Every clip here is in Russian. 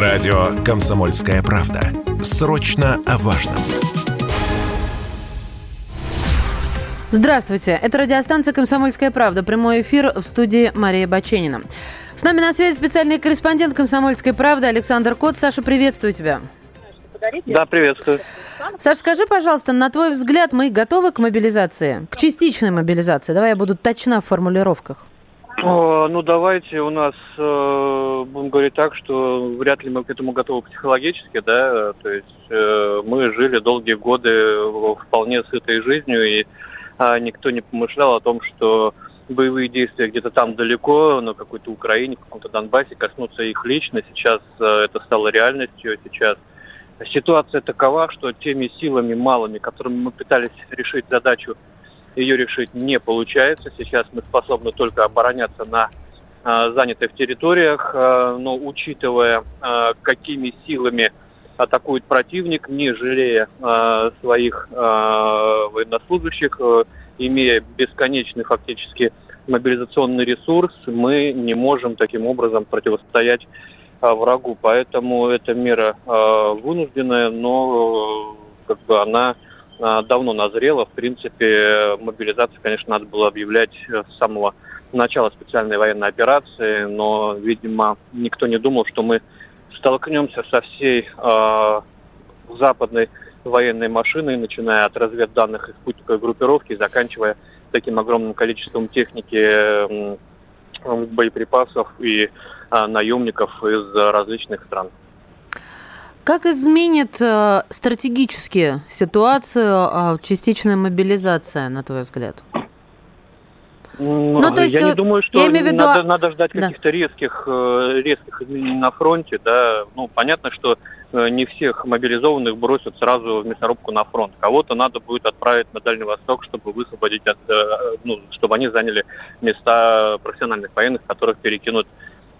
Радио «Комсомольская правда». Срочно о важном. Здравствуйте. Это радиостанция «Комсомольская правда». Прямой эфир в студии Мария Баченина. С нами на связи специальный корреспондент «Комсомольской правды» Александр Кот. Саша, приветствую тебя. Да, приветствую. Саша, скажи, пожалуйста, на твой взгляд, мы готовы к мобилизации? К частичной мобилизации? Давай я буду точна в формулировках. О, ну, давайте у нас, э, будем говорить так, что вряд ли мы к этому готовы психологически, да, то есть э, мы жили долгие годы вполне сытой жизнью, и э, никто не помышлял о том, что боевые действия где-то там далеко, на какой-то Украине, в каком-то Донбассе, коснутся их лично. Сейчас э, это стало реальностью. Сейчас ситуация такова, что теми силами малыми, которыми мы пытались решить задачу, ее решить не получается. Сейчас мы способны только обороняться на э, занятых территориях, э, но учитывая, э, какими силами атакует противник, не жалея э, своих э, военнослужащих, э, имея бесконечный фактически мобилизационный ресурс, мы не можем таким образом противостоять а, врагу. Поэтому эта мера а, вынужденная, но как бы она а, давно назрела. В принципе, мобилизацию, конечно, надо было объявлять с самого начала специальной военной операции, но, видимо, никто не думал, что мы столкнемся со всей э, западной военной машиной, начиная от разведданных и спутниковой группировки, заканчивая таким огромным количеством техники, боеприпасов и а, наемников из различных стран. Как изменит э, стратегически ситуацию э, частичная мобилизация, на твой взгляд? Ну, ну, то есть, я не думаю, что я имею в виду... надо, надо ждать каких-то да. резких, э, резких изменений на фронте. Да. Ну, понятно, что э, не всех мобилизованных бросят сразу в мясорубку на фронт. Кого-то надо будет отправить на Дальний Восток, чтобы высвободить, от, э, ну, чтобы они заняли места профессиональных военных, которых перекинут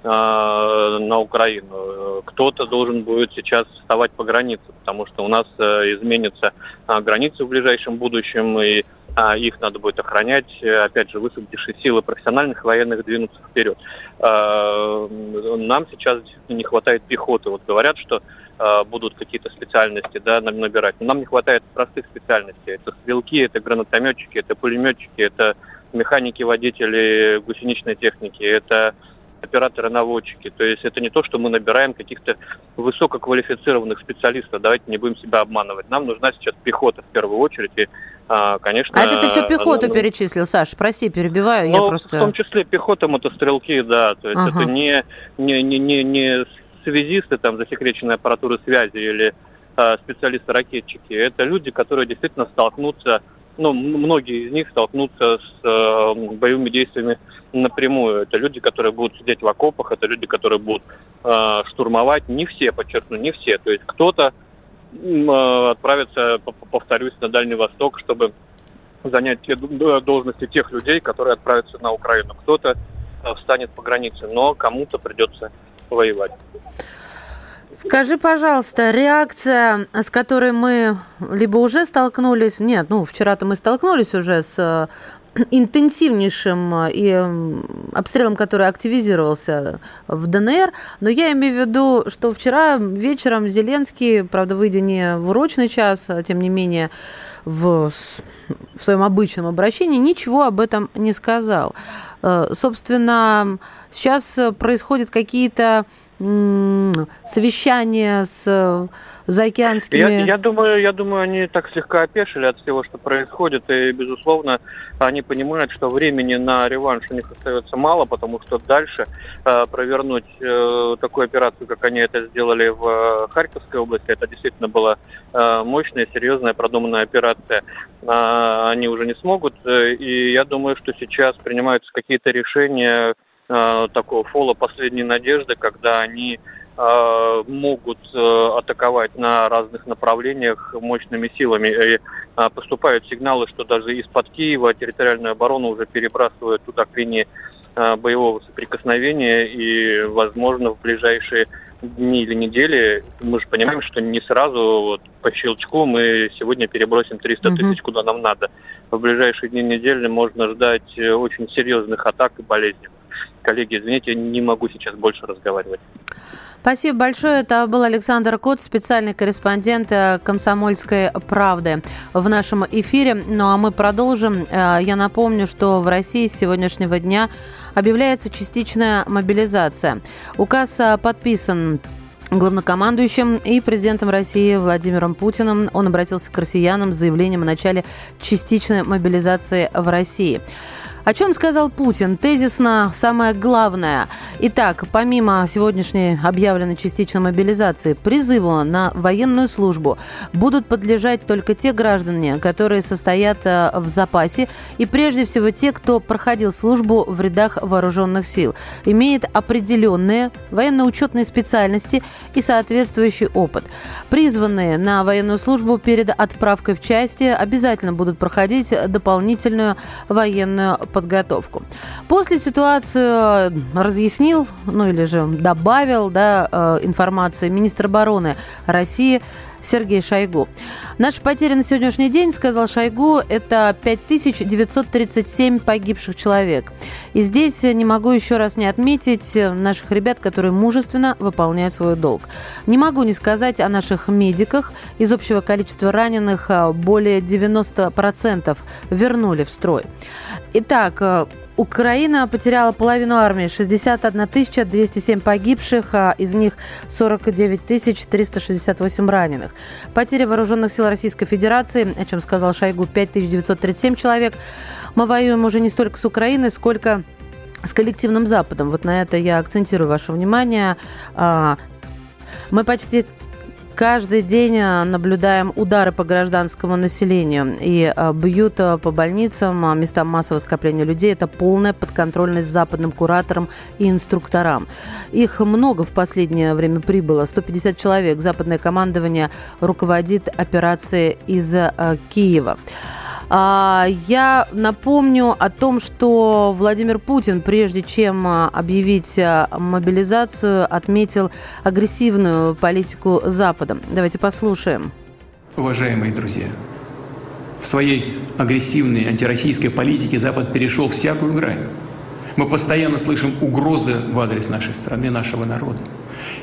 на Украину. Кто-то должен будет сейчас вставать по границе, потому что у нас изменятся границы в ближайшем будущем, и а, их надо будет охранять, э, опять же, высвободившие силы профессиональных военных двинуться вперед. А, нам сейчас не хватает пехоты. Вот говорят, что а, будут какие-то специальности да, набирать. Но нам не хватает простых специальностей. Это стрелки, это гранатометчики, это пулеметчики, это механики, водители гусеничной техники, это операторы-наводчики. То есть это не то, что мы набираем каких-то высококвалифицированных специалистов. Давайте не будем себя обманывать. Нам нужна сейчас пехота в первую очередь. И, а, конечно... А это ты все пехоту ну, перечислил, Саш? Прости, перебиваю. Ну, я просто... в том числе пехота, мотострелки, да. То есть ага. это не, не, не, не, не связисты, там, засекреченной аппаратуры связи или а, специалисты-ракетчики. Это люди, которые действительно столкнутся ну, многие из них столкнутся с э, боевыми действиями напрямую. Это люди, которые будут сидеть в окопах, это люди, которые будут э, штурмовать. Не все, подчеркну, не все. То есть кто-то э, отправится, повторюсь, на Дальний Восток, чтобы занять те должности тех людей, которые отправятся на Украину. Кто-то э, встанет по границе, но кому-то придется воевать. Скажи, пожалуйста, реакция, с которой мы либо уже столкнулись, нет, ну, вчера-то мы столкнулись уже с э, интенсивнейшим э, и обстрелом, который активизировался в ДНР. Но я имею в виду, что вчера вечером Зеленский, правда, выйдя не в урочный час, а тем не менее в, в своем обычном обращении, ничего об этом не сказал. Э, собственно, сейчас происходят какие-то совещание с э, заокеанскими... Я, я, думаю, я думаю, они так слегка опешили от всего, что происходит, и, безусловно, они понимают, что времени на реванш у них остается мало, потому что дальше э, провернуть э, такую операцию, как они это сделали в э, Харьковской области, это действительно была э, мощная, серьезная, продуманная операция, э, они уже не смогут, э, и я думаю, что сейчас принимаются какие-то решения, э, такого фола последней надежды, когда они э, могут э, атаковать на разных направлениях мощными силами. И э, поступают сигналы, что даже из-под Киева территориальную оборону уже перебрасывают туда к линии боевого соприкосновения, и, возможно, в ближайшие дни или недели, мы же понимаем, что не сразу вот, по щелчку мы сегодня перебросим 300 тысяч, куда нам надо. В ближайшие дни недели можно ждать очень серьезных атак и болезней. Коллеги, извините, не могу сейчас больше разговаривать. Спасибо большое. Это был Александр Кот, специальный корреспондент э, «Комсомольской правды» в нашем эфире. Ну а мы продолжим. Э, я напомню, что в России с сегодняшнего дня объявляется частичная мобилизация. Указ э, подписан главнокомандующим и президентом России Владимиром Путиным. Он обратился к россиянам с заявлением о начале частичной мобилизации в России. О чем сказал Путин? Тезисно самое главное. Итак, помимо сегодняшней объявленной частичной мобилизации, призыву на военную службу будут подлежать только те граждане, которые состоят э, в запасе, и прежде всего те, кто проходил службу в рядах вооруженных сил, имеет определенные военно-учетные специальности и соответствующий опыт. Призванные на военную службу перед отправкой в части обязательно будут проходить дополнительную военную подготовку. После ситуацию разъяснил, ну или же добавил да, э, информации министр обороны России Сергей Шойгу. Наши потери на сегодняшний день, сказал Шойгу, это 5937 погибших человек. И здесь не могу еще раз не отметить наших ребят, которые мужественно выполняют свой долг. Не могу не сказать о наших медиках. Из общего количества раненых э, более 90% вернули в строй. Итак, э, Украина потеряла половину армии, 61 207 погибших, а из них 49 368 раненых. Потери вооруженных сил Российской Федерации, о чем сказал Шойгу, 5937 человек. Мы воюем уже не столько с Украиной, сколько с коллективным Западом. Вот на это я акцентирую ваше внимание. А, мы почти Каждый день э, наблюдаем удары по гражданскому населению и э, бьют э, по больницам, местам массового скопления людей. Это полная подконтрольность западным кураторам и инструкторам. Их много в последнее время прибыло. 150 человек. Западное командование руководит операцией из Киева. А, я напомню о том, что Владимир Путин, прежде чем а, объявить а, мобилизацию, отметил агрессивную политику Запада. Давайте послушаем. Уважаемые друзья, в своей агрессивной антироссийской политике Запад перешел всякую грань. Мы постоянно слышим угрозы в адрес нашей страны, нашего народа.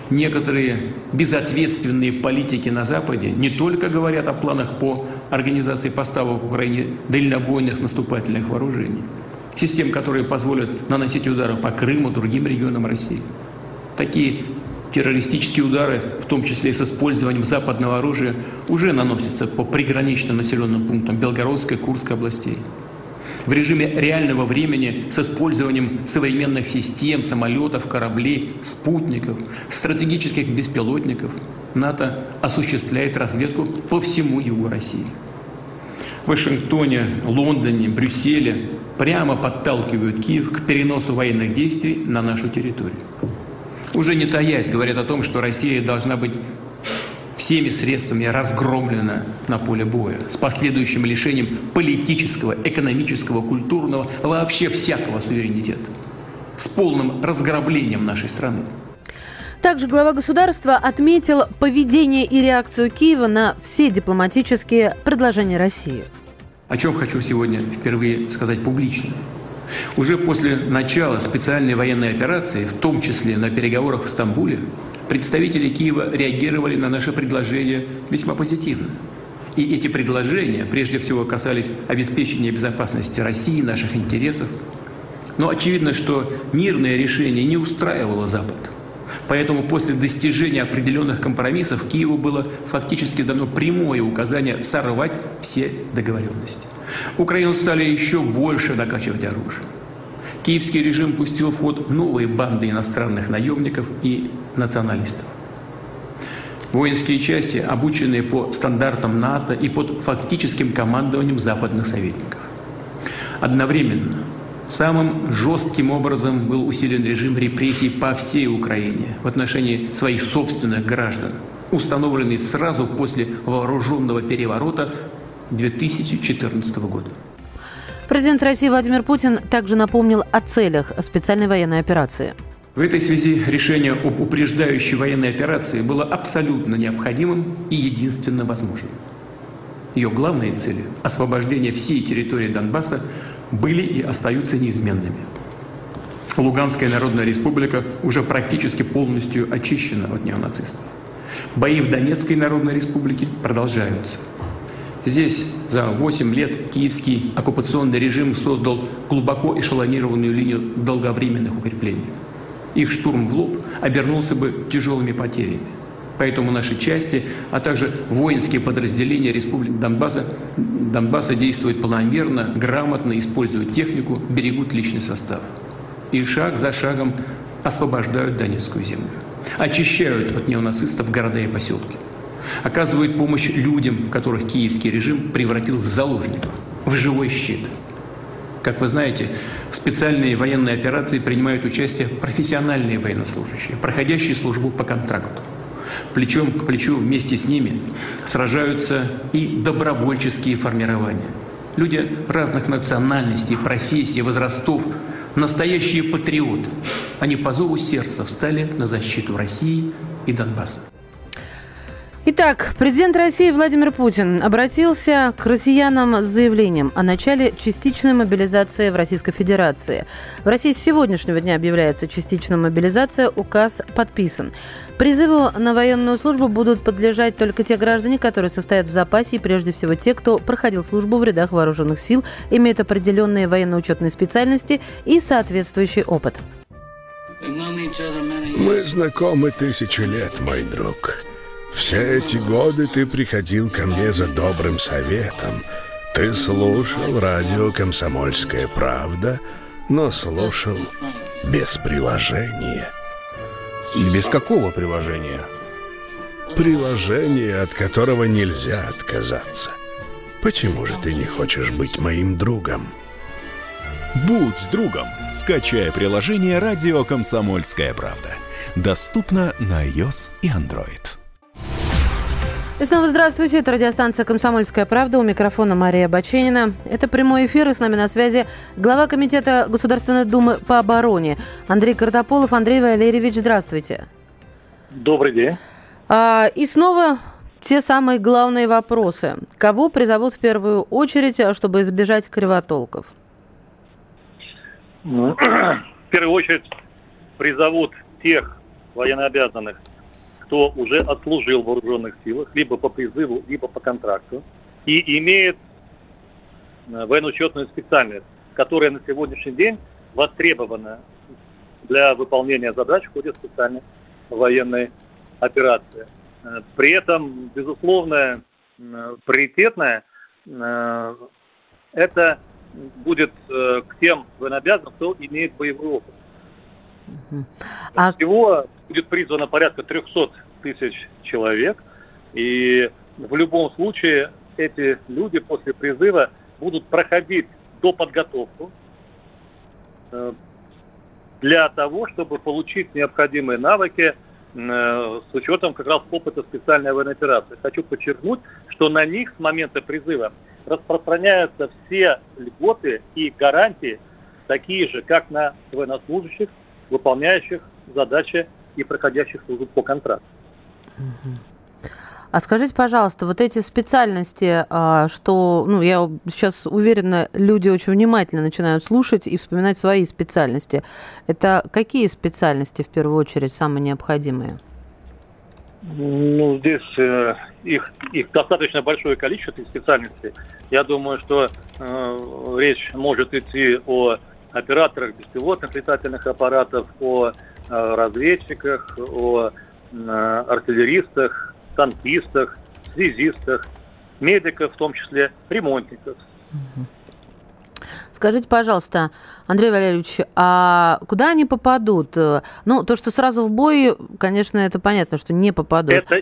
Некоторые безответственные политики на Западе не только говорят о планах по организации поставок в Украине дальнобойных наступательных вооружений, систем, которые позволят наносить удары по Крыму, другим регионам России. Такие террористические удары, в том числе и с использованием западного оружия, уже наносятся по приграничным населенным пунктам Белгородской, Курской областей в режиме реального времени с использованием современных систем, самолетов, кораблей, спутников, стратегических беспилотников, НАТО осуществляет разведку по всему югу России. В Вашингтоне, Лондоне, Брюсселе прямо подталкивают Киев к переносу военных действий на нашу территорию. Уже не таясь, говорят о том, что Россия должна быть всеми средствами разгромлена на поле боя, с последующим лишением политического, экономического, культурного, вообще всякого суверенитета, с полным разграблением нашей страны. Также глава государства отметил поведение и реакцию Киева на все дипломатические предложения России. О чем хочу сегодня впервые сказать публично. Уже после начала специальной военной операции, в том числе на переговорах в Стамбуле, представители Киева реагировали на наше предложение весьма позитивно. И эти предложения прежде всего касались обеспечения безопасности России, наших интересов. Но очевидно, что мирное решение не устраивало Запад. Поэтому после достижения определенных компромиссов Киеву было фактически дано прямое указание сорвать все договоренности. Украину стали еще больше накачивать оружием. Киевский режим пустил в ход новые банды иностранных наемников и националистов. Воинские части, обученные по стандартам НАТО и под фактическим командованием западных советников. Одновременно самым жестким образом был усилен режим репрессий по всей Украине в отношении своих собственных граждан, установленный сразу после вооруженного переворота 2014 года. Президент России Владимир Путин также напомнил о целях специальной военной операции. В этой связи решение об упреждающей военной операции было абсолютно необходимым и единственно возможным. Ее главные цели – освобождение всей территории Донбасса – были и остаются неизменными. Луганская Народная Республика уже практически полностью очищена от неонацистов. Бои в Донецкой Народной Республике продолжаются. Здесь за 8 лет киевский оккупационный режим создал глубоко эшелонированную линию долговременных укреплений. Их штурм в лоб обернулся бы тяжелыми потерями. Поэтому наши части, а также воинские подразделения Республики Донбасса, Донбасса действуют планомерно, грамотно, используют технику, берегут личный состав. И шаг за шагом освобождают Донецкую землю. Очищают от неонацистов города и поселки оказывают помощь людям, которых киевский режим превратил в заложников, в живой щит. Как вы знаете, в специальные военные операции принимают участие профессиональные военнослужащие, проходящие службу по контракту. Плечом к плечу вместе с ними сражаются и добровольческие формирования. Люди разных национальностей, профессий, возрастов, настоящие патриоты. Они по зову сердца встали на защиту России и Донбасса. Итак, президент России Владимир Путин обратился к россиянам с заявлением о начале частичной мобилизации в Российской Федерации. В России с сегодняшнего дня объявляется частичная мобилизация, указ подписан. Призыву на военную службу будут подлежать только те граждане, которые состоят в запасе, и прежде всего те, кто проходил службу в рядах вооруженных сил, имеют определенные военно-учетные специальности и соответствующий опыт. Мы знакомы тысячу лет, мой друг. Все эти годы ты приходил ко мне за добрым советом. Ты слушал радио «Комсомольская правда», но слушал без приложения. Без какого приложения? Приложение, от которого нельзя отказаться. Почему же ты не хочешь быть моим другом? Будь с другом. Скачай приложение «Радио Комсомольская правда». Доступно на iOS и Android. И снова здравствуйте. Это радиостанция «Комсомольская правда». У микрофона Мария Баченина. Это прямой эфир, и с нами на связи глава Комитета Государственной Думы по обороне Андрей Картополов. Андрей Валерьевич, здравствуйте. Добрый день. А, и снова те самые главные вопросы. Кого призовут в первую очередь, чтобы избежать кривотолков? Ну, в первую очередь призовут тех военнообязанных, кто уже отслужил в вооруженных силах, либо по призыву, либо по контракту, и имеет э, военно-учетную специальность, которая на сегодняшний день востребована для выполнения задач в ходе специальной военной операции. Э, при этом, безусловно, э, приоритетное это будет к тем военнообязанным, кто имеет боевой опыт. А... Всего будет призвано порядка 300 тысяч человек. И в любом случае эти люди после призыва будут проходить до подготовку э, для того, чтобы получить необходимые навыки э, с учетом как раз опыта специальной военной операции. Хочу подчеркнуть, что на них с момента призыва распространяются все льготы и гарантии, такие же, как на военнослужащих, выполняющих задачи и проходящих службу по контракту. А скажите, пожалуйста, вот эти специальности, а, что, ну, я сейчас уверена, люди очень внимательно начинают слушать и вспоминать свои специальности. Это какие специальности в первую очередь самые необходимые? Ну, здесь э, их, их достаточно большое количество специальностей. Я думаю, что э, речь может идти о операторах беспилотных летательных аппаратов, о э, разведчиках, о э, артиллеристах, танкистах, связистах, медиков, в том числе ремонтников. Скажите, пожалуйста, Андрей Валерьевич, а куда они попадут? Ну, то, что сразу в бой, конечно, это понятно, что не попадут. Это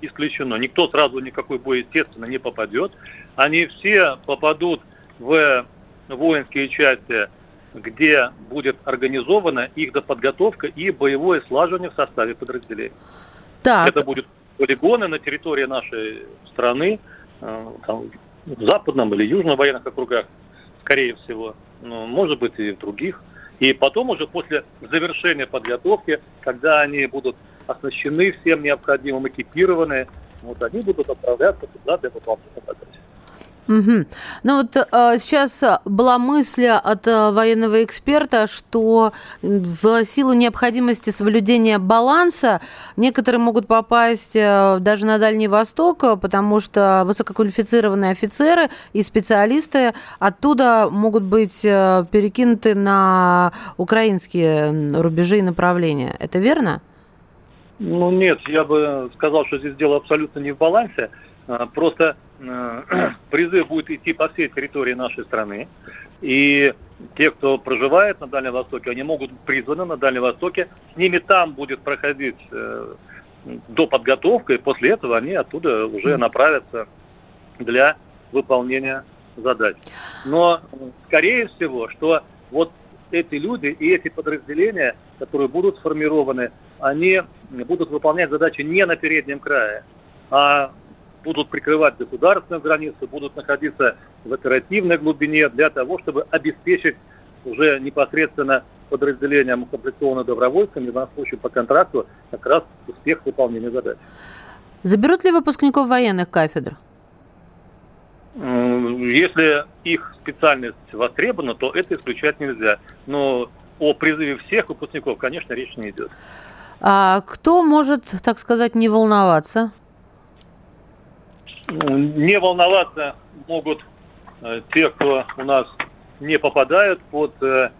исключено. Никто сразу никакой бой, естественно, не попадет. Они все попадут в воинские части, где будет организована их доподготовка и боевое слаживание в составе подразделений. Так. Это будут полигоны на территории нашей страны, э, там, в западном или южном военных округах, скорее всего, но может быть и в других. И потом уже после завершения подготовки, когда они будут оснащены всем необходимым, экипированы, вот они будут отправляться туда для выполнения задач. Угу. Ну вот э, сейчас была мысль от э, военного эксперта, что в силу необходимости соблюдения баланса некоторые могут попасть э, даже на Дальний Восток, потому что высококвалифицированные офицеры и специалисты оттуда могут быть э, перекинуты на украинские рубежи и направления. Это верно? Ну нет, я бы сказал, что здесь дело абсолютно не в балансе. А, просто э, призыв будет идти по всей территории нашей страны. И те, кто проживает на Дальнем Востоке, они могут быть призваны на Дальнем Востоке. С ними там будет проходить э, до подготовка, и после этого они оттуда уже направятся для выполнения задач. Но, скорее всего, что вот эти люди и эти подразделения, которые будут сформированы, они будут выполнять задачи не на переднем крае, а будут прикрывать государственную границу, будут находиться в оперативной глубине для того, чтобы обеспечить уже непосредственно подразделениям укомплектованным добровольцами, в данном случае по контракту, как раз успех выполнения задач. Заберут ли выпускников военных кафедр? Если их специальность востребована, то это исключать нельзя. Но о призыве всех выпускников, конечно, речь не идет. А кто может, так сказать, не волноваться? Не волноваться могут э, те, кто у нас не попадают под э,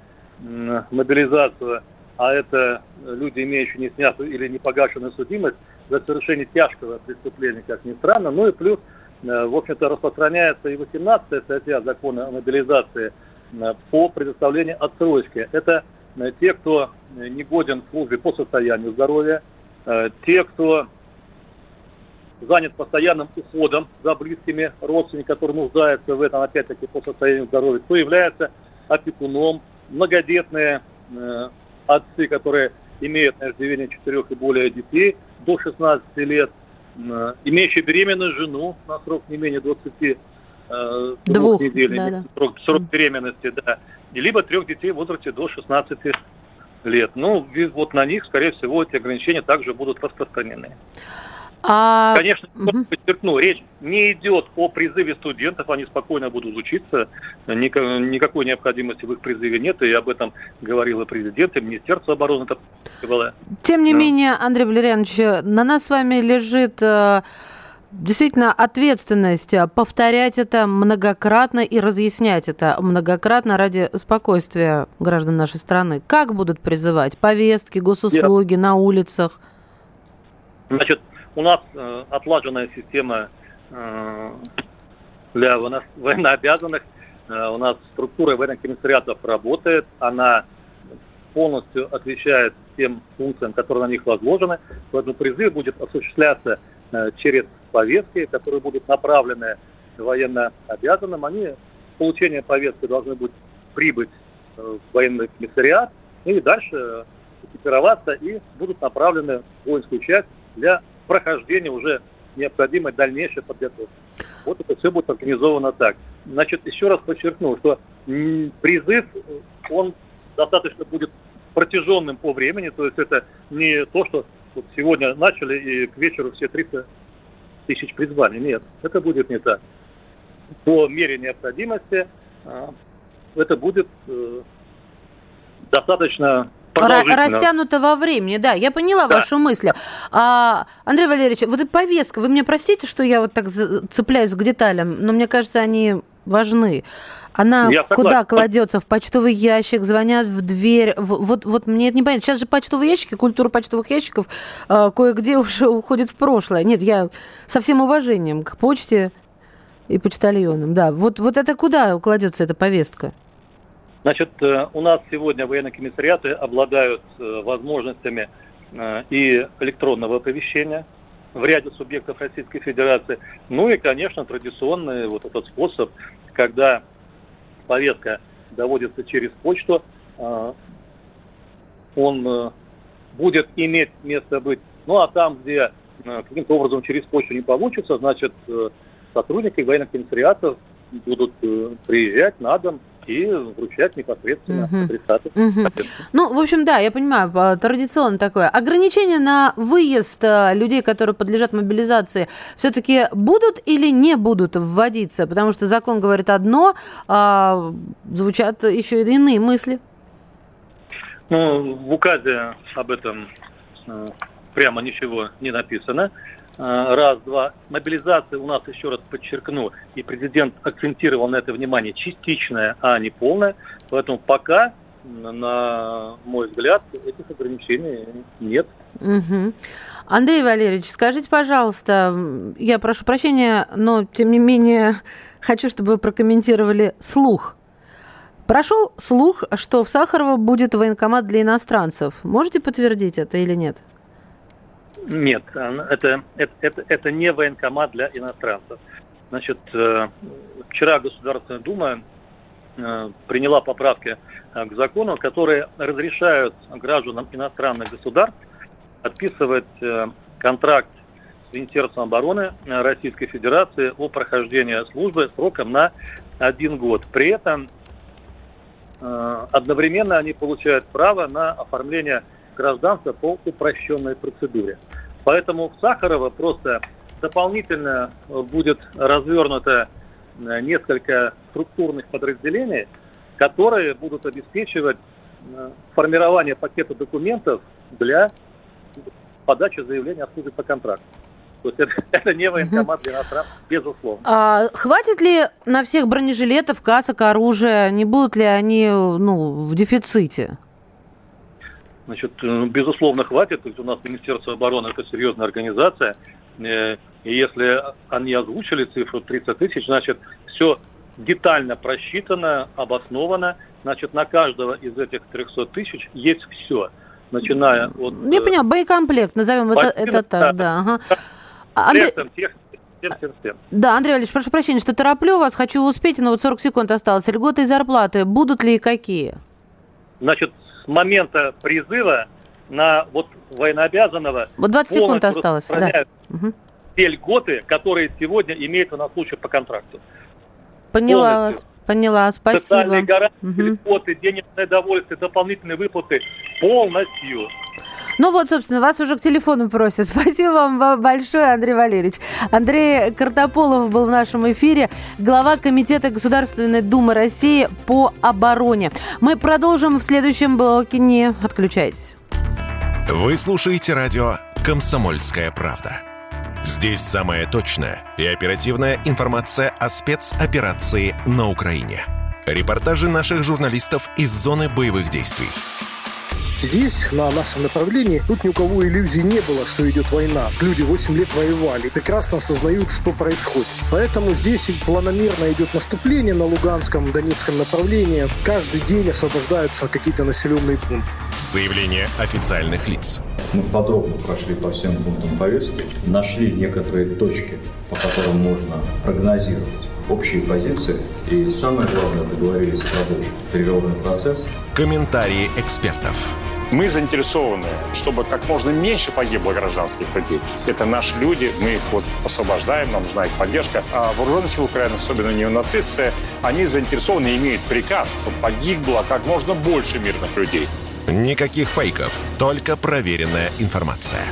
мобилизацию, а это люди, имеющие не снятую или не погашенную судимость за совершение тяжкого преступления, как ни странно. Ну и плюс, э, в общем-то, распространяется и 18 статья закона о мобилизации по предоставлению отсрочки. Это те, кто не годен в службе по состоянию здоровья, те, кто занят постоянным уходом за близкими родственниками, которые нуждаются в этом, опять-таки, по состоянию здоровья, кто является опекуном, многодетные э, отцы, которые имеют на иждивение четырех и более детей до 16 лет, э, имеющие беременную жену на срок не менее 20 э, двух недель, да, да. Срок, срок беременности, да, и либо трех детей в возрасте до 16 лет. Ну, вот на них, скорее всего, эти ограничения также будут распространены. А... Конечно, угу. подчеркну, речь не идет о призыве студентов, они спокойно будут учиться, никакой необходимости в их призыве нет, и об этом говорил и президент, и Министерство обороны. Было. Тем не да. менее, Андрей Валерьянович, на нас с вами лежит э, действительно ответственность повторять это многократно и разъяснять это многократно ради спокойствия граждан нашей страны. Как будут призывать? Повестки, госуслуги, Я... на улицах? Значит, у нас э, отлаженная система э, для военнообязанных. Э, у нас структура военных комиссариатов работает. Она полностью отвечает тем функциям, которые на них возложены. Поэтому призыв будет осуществляться э, через повестки, которые будут направлены военно обязанным. Они получение повестки должны будут прибыть э, в военный комиссариат и дальше экипироваться и будут направлены в воинскую часть для прохождения уже необходимой дальнейшей подготовки. Вот это все будет организовано так. Значит, еще раз подчеркну, что призыв, он достаточно будет протяженным по времени, то есть это не то, что вот сегодня начали и к вечеру все 300 тысяч призваний. Нет, это будет не так. По мере необходимости а, это будет э, достаточно Растянуто во времени, да, я поняла да. вашу мысль. А, Андрей Валерьевич, вот эта повестка, вы мне простите, что я вот так цепляюсь к деталям, но мне кажется, они важны. Она я куда согласен. кладется? В почтовый ящик, звонят в дверь. Вот, вот мне это не понятно. Сейчас же почтовые ящики, культура почтовых ящиков э, кое-где уже уходит в прошлое. Нет, я со всем уважением к почте и почтальонам. Да, вот, вот это куда кладется эта повестка? Значит, э, у нас сегодня военные комиссариаты обладают э, возможностями э, и электронного оповещения в ряде субъектов Российской Федерации. Ну и, конечно, традиционный вот этот способ, когда повестка доводится через почту, он будет иметь место быть. Ну а там, где каким-то образом через почту не получится, значит, сотрудники военных комиссариатов будут приезжать на дом, и вручать непосредственно адресату. Мгм. Ну, в общем, да, я понимаю, традиционно такое. Ограничения на выезд а, людей, которые подлежат мобилизации, все-таки будут или не будут вводиться? Потому что закон говорит одно, а звучат еще иные мысли. Ну, в указе об этом э, прямо ничего не написано. Э, Раз, два. Мобилизация у нас, еще раз подчеркну, и президент акцентировал на это внимание, частичная, а не полная. Поэтому пока, на мой взгляд, этих ограничений нет. Мгм. Андрей Валерьевич, скажите, пожалуйста, я прошу прощения, но тем не менее хочу, чтобы вы прокомментировали слух. Прошел слух, что в Сахарово будет военкомат для иностранцев. Можете подтвердить это или нет? Нет, это, это, это, не военкомат для иностранцев. Значит, э, вчера Государственная Дума э, приняла поправки э, к закону, которые разрешают гражданам иностранных государств подписывать контракт с Министерством обороны Российской Федерации о прохождении службы сроком на один год. При этом одновременно они получают право на оформление гражданства по упрощенной процедуре. Поэтому в Сахарово просто дополнительно э, будет развернуто э, несколько структурных подразделений, которые будут обеспечивать э, формирование пакета документов для подачи заявления о службе по контракту. То есть это, это не военкомат для иностранцев, безусловно. А хватит ли на всех бронежилетов, касок, оружия? Не будут ли они ну, в дефиците? Значит, э, безусловно, хватит. То есть у нас Министерство обороны это серьезная организация. Э, И если они озвучили цифру 30 тысяч, значит, все детально просчитано, обосновано. Значит, на каждого из этих 300 тысяч есть все. Начиная от... Я э, понимаю, боекомплект, назовем это, это так, да. ага. А, Андрей, всем. да, Андрей Валерьевич, прошу прощения, что тороплю вас, хочу успеть, но вот 40 секунд осталось. Льготы и зарплаты будут ли и какие? Значит, с момента призыва на вот военнообязанного Вот 20 секунд осталось, да. Мгм. те льготы, которые сегодня имеют у нас случай по контракту. Поняла полностью. вас, поняла, Социальные спасибо. гарантии, Мгм. льготы, денежное довольствие, дополнительные выплаты полностью. Ну вот, собственно, вас уже к телефону просят. Спасибо вам большое, Андрей Валерьевич. Андрей Картополов был в нашем эфире, глава Комитета Государственной Думы России по обороне. Мы продолжим в следующем блоке. Не отключайтесь. Вы слушаете радио «Комсомольская правда». Здесь самая точная и оперативная информация о спецоперации на Украине. Репортажи наших журналистов из зоны боевых действий. Здесь, на нашем направлении, тут ни у кого иллюзий не было, что идет война. Люди 8 лет воевали и прекрасно осознают, что происходит. Поэтому здесь и планомерно идет наступление на Луганском, Донецком направлении. Каждый день освобождаются какие-то населенные пункты. Заявление официальных лиц. Мы подробно прошли по всем пунктам повестки, нашли некоторые точки, по которым можно прогнозировать общие позиции и, самое главное, договорились продолжить переговорный процесс Комментарии экспертов. Мы заинтересованы, чтобы как можно меньше погибло гражданских людей. Это наши люди, мы их вот освобождаем, нам нужна их поддержка. А вооруженные силы Украины, особенно неонацисты, они заинтересованы и имеют приказ, чтобы погибло как можно больше мирных людей. Никаких фейков, только проверенная информация.